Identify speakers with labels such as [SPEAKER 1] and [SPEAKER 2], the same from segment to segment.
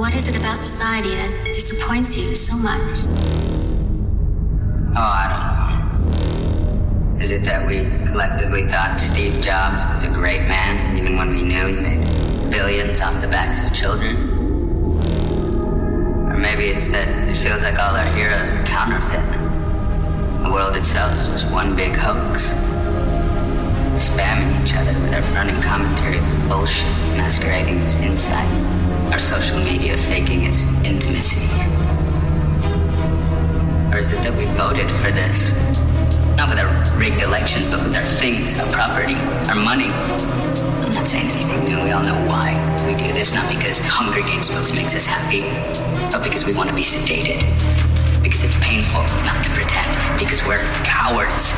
[SPEAKER 1] What is it about society that disappoints you so much?
[SPEAKER 2] Oh, I don't know. Is it that we collectively thought Steve Jobs was a great man, even when we knew he made billions off the backs of children? Or maybe it's that it feels like all our heroes are counterfeit. The world itself is just one big hoax. Spamming each other with our running commentary bullshit masquerading as insight. Our social media faking its intimacy. Or is it that we voted for this? Not with our rigged elections, but with our things, our property, our money. I'm not saying anything new. We all know why we do this. Not because Hunger Games books makes us happy, but because we want to be sedated. Because it's painful not to pretend. Because we're cowards.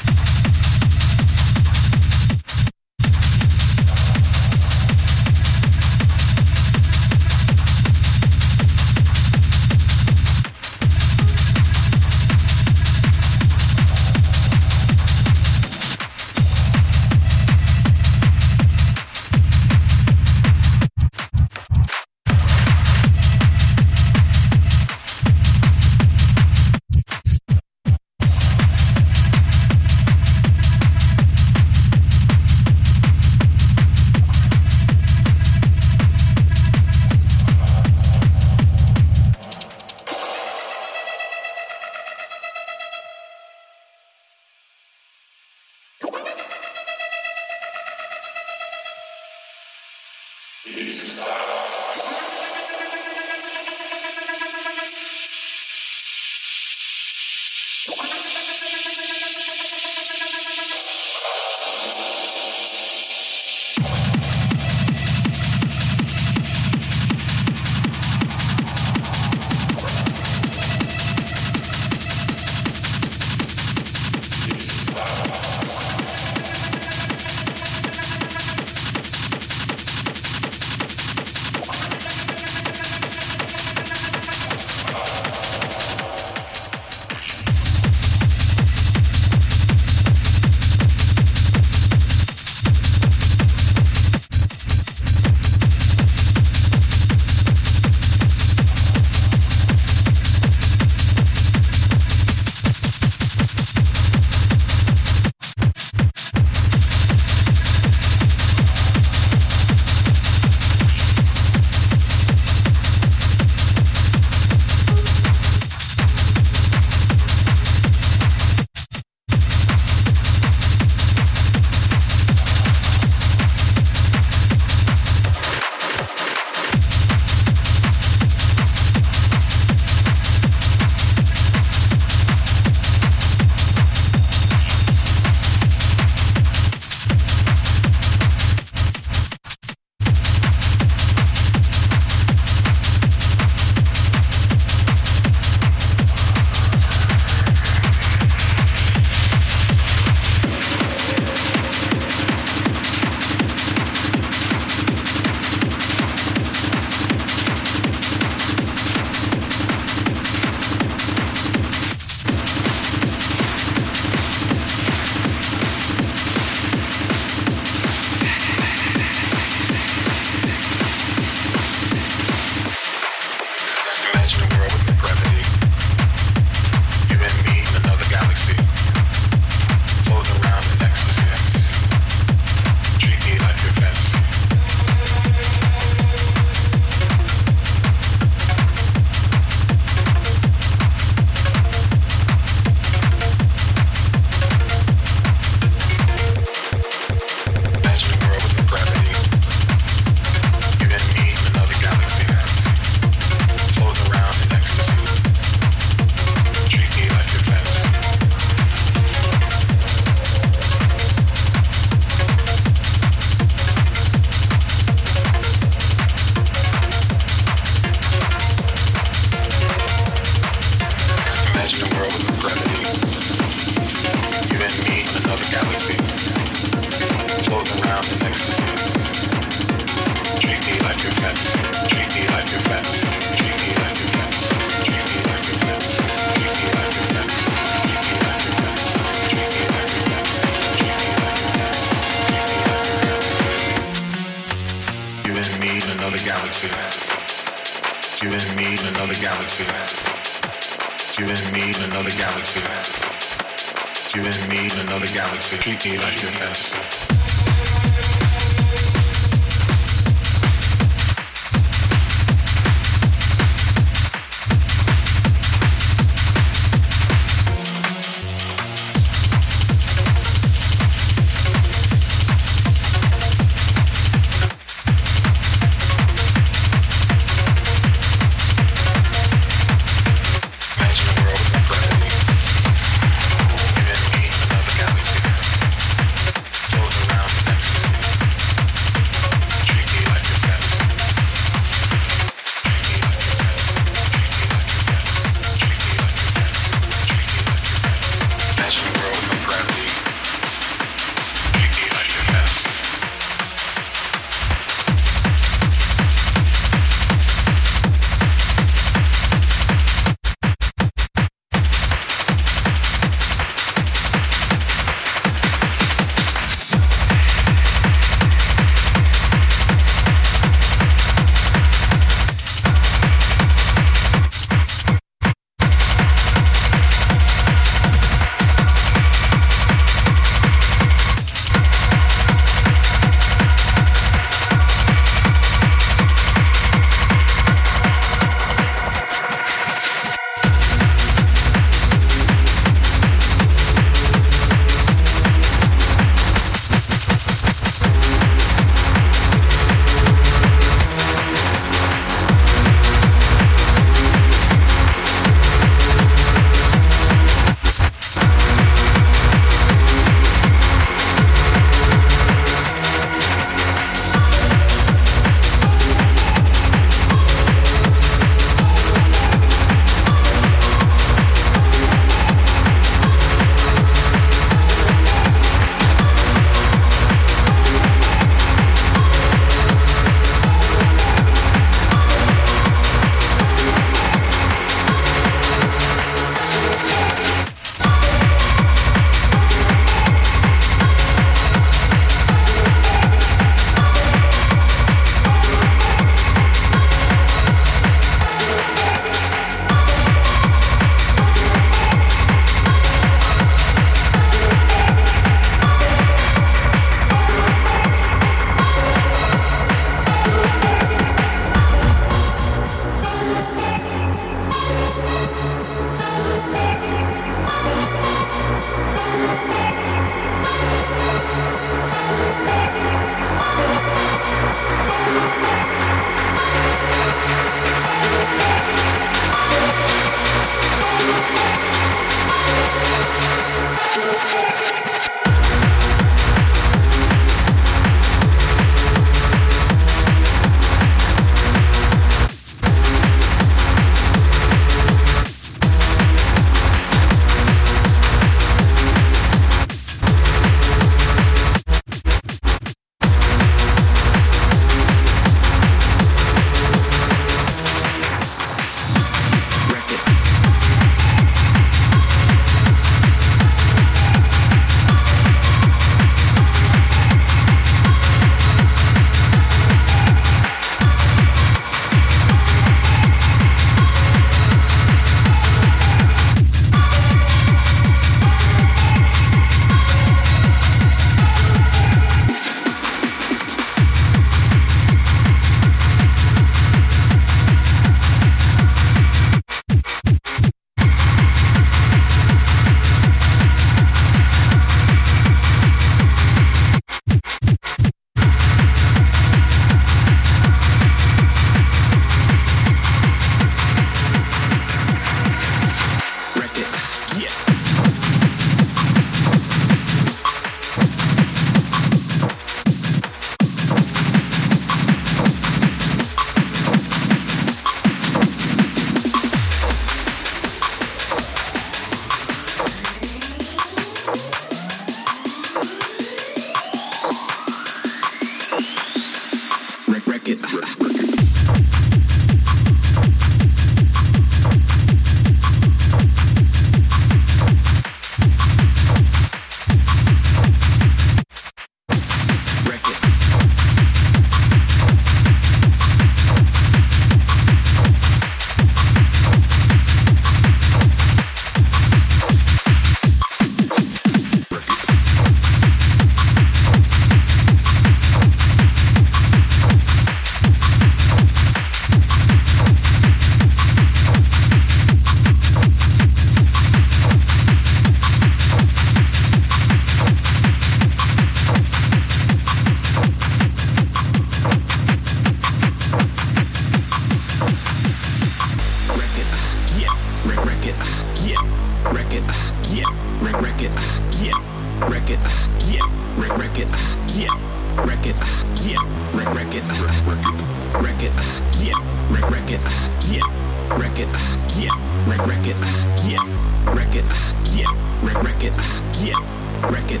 [SPEAKER 1] yeah, wreck it,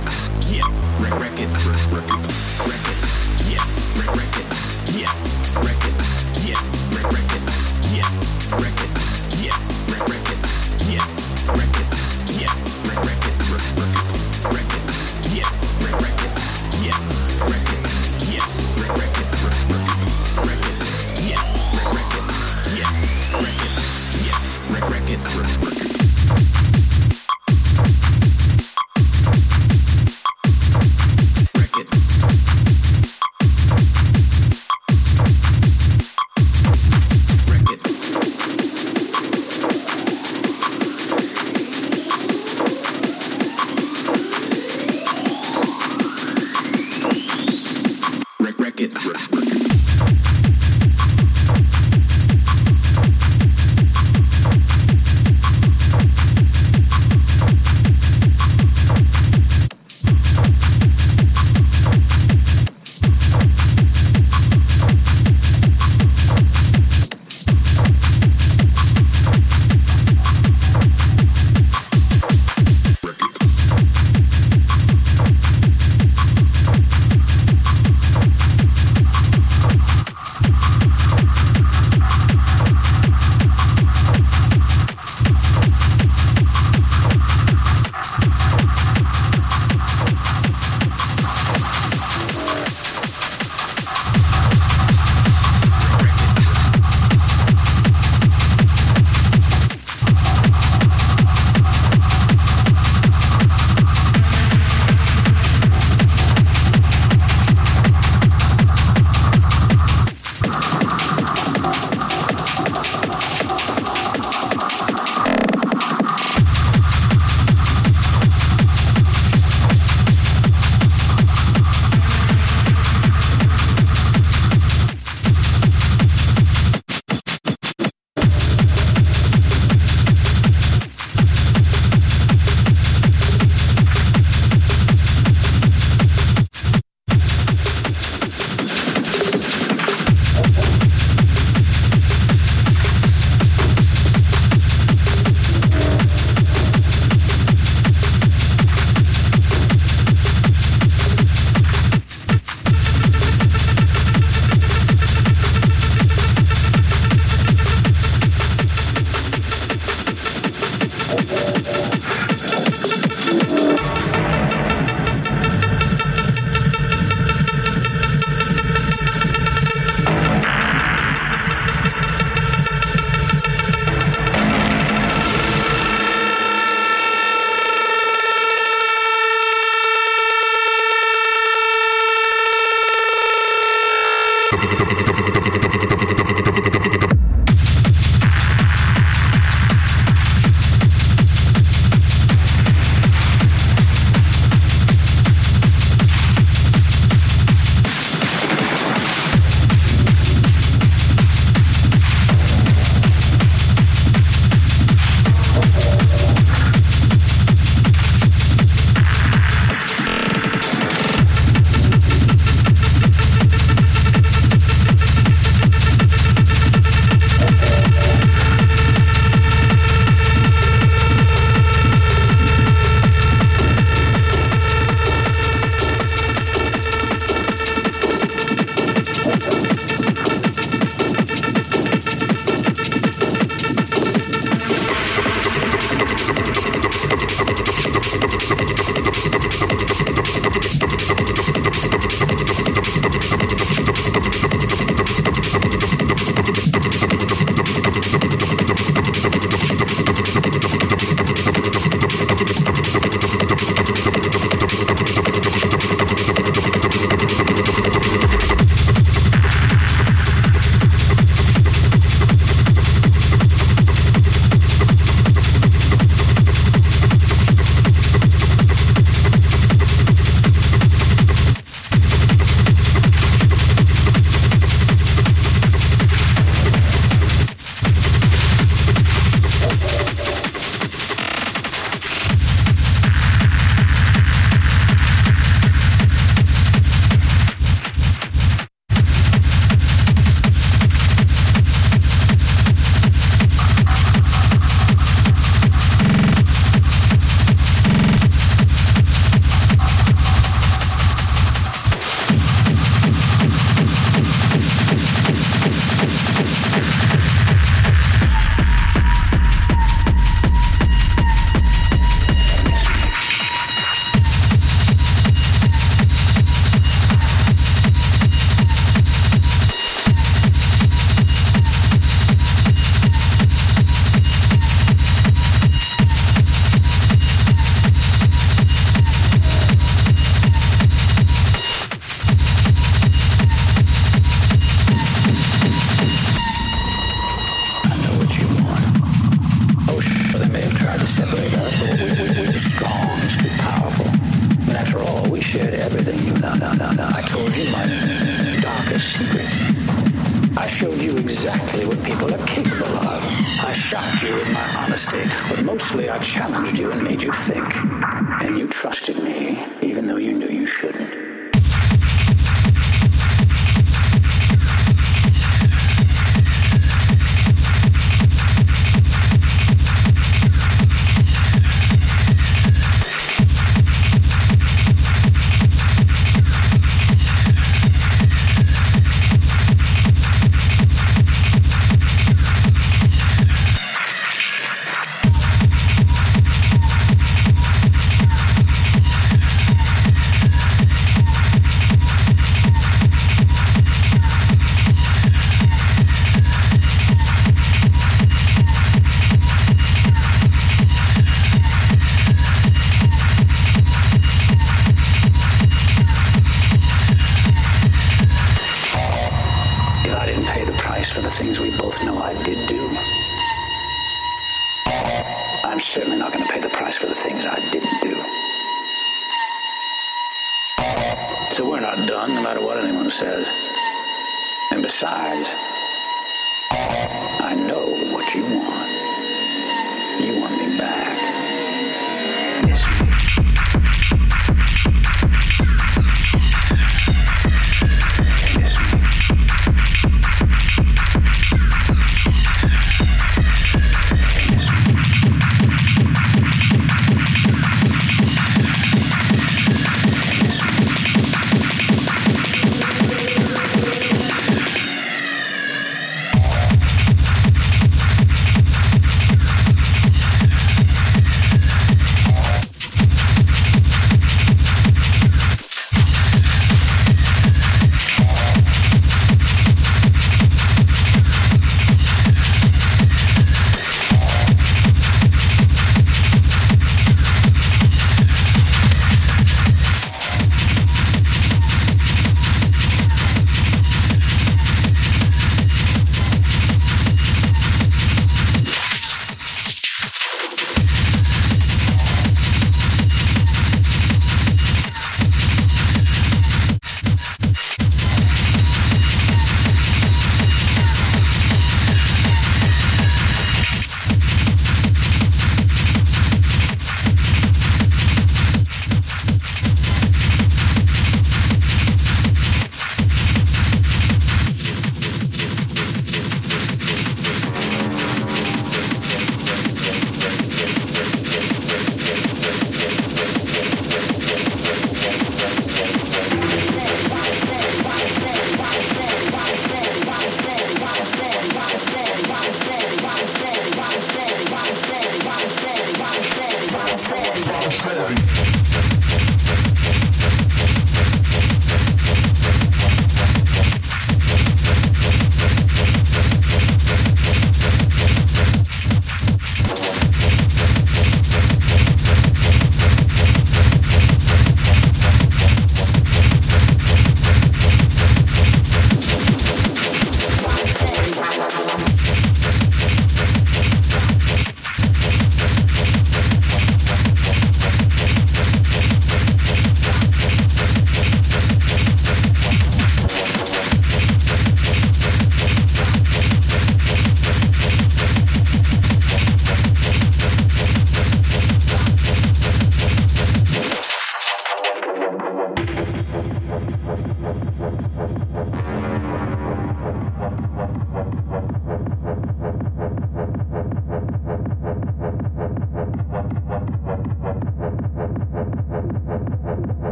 [SPEAKER 2] yeah, wreck, wreck it.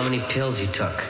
[SPEAKER 3] how many pills you took.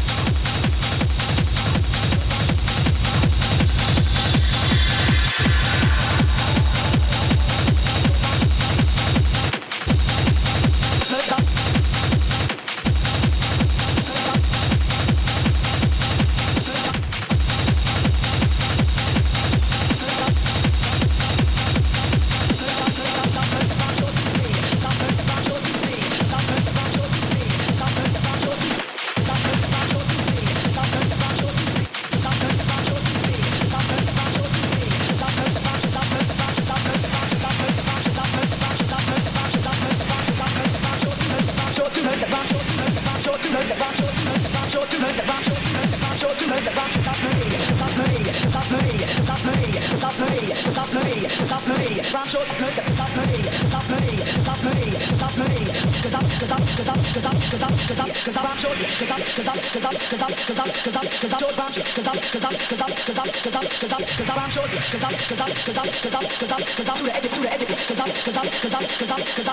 [SPEAKER 4] cause
[SPEAKER 5] I'm, cause I'm, cause I'm, cause I'm, cause I'm, cause I'm through the edge, through the edge, cause I'm, cause I'm, cause I'm, cause I'm, cause I'm.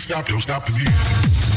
[SPEAKER 5] Stop, don't stop the music.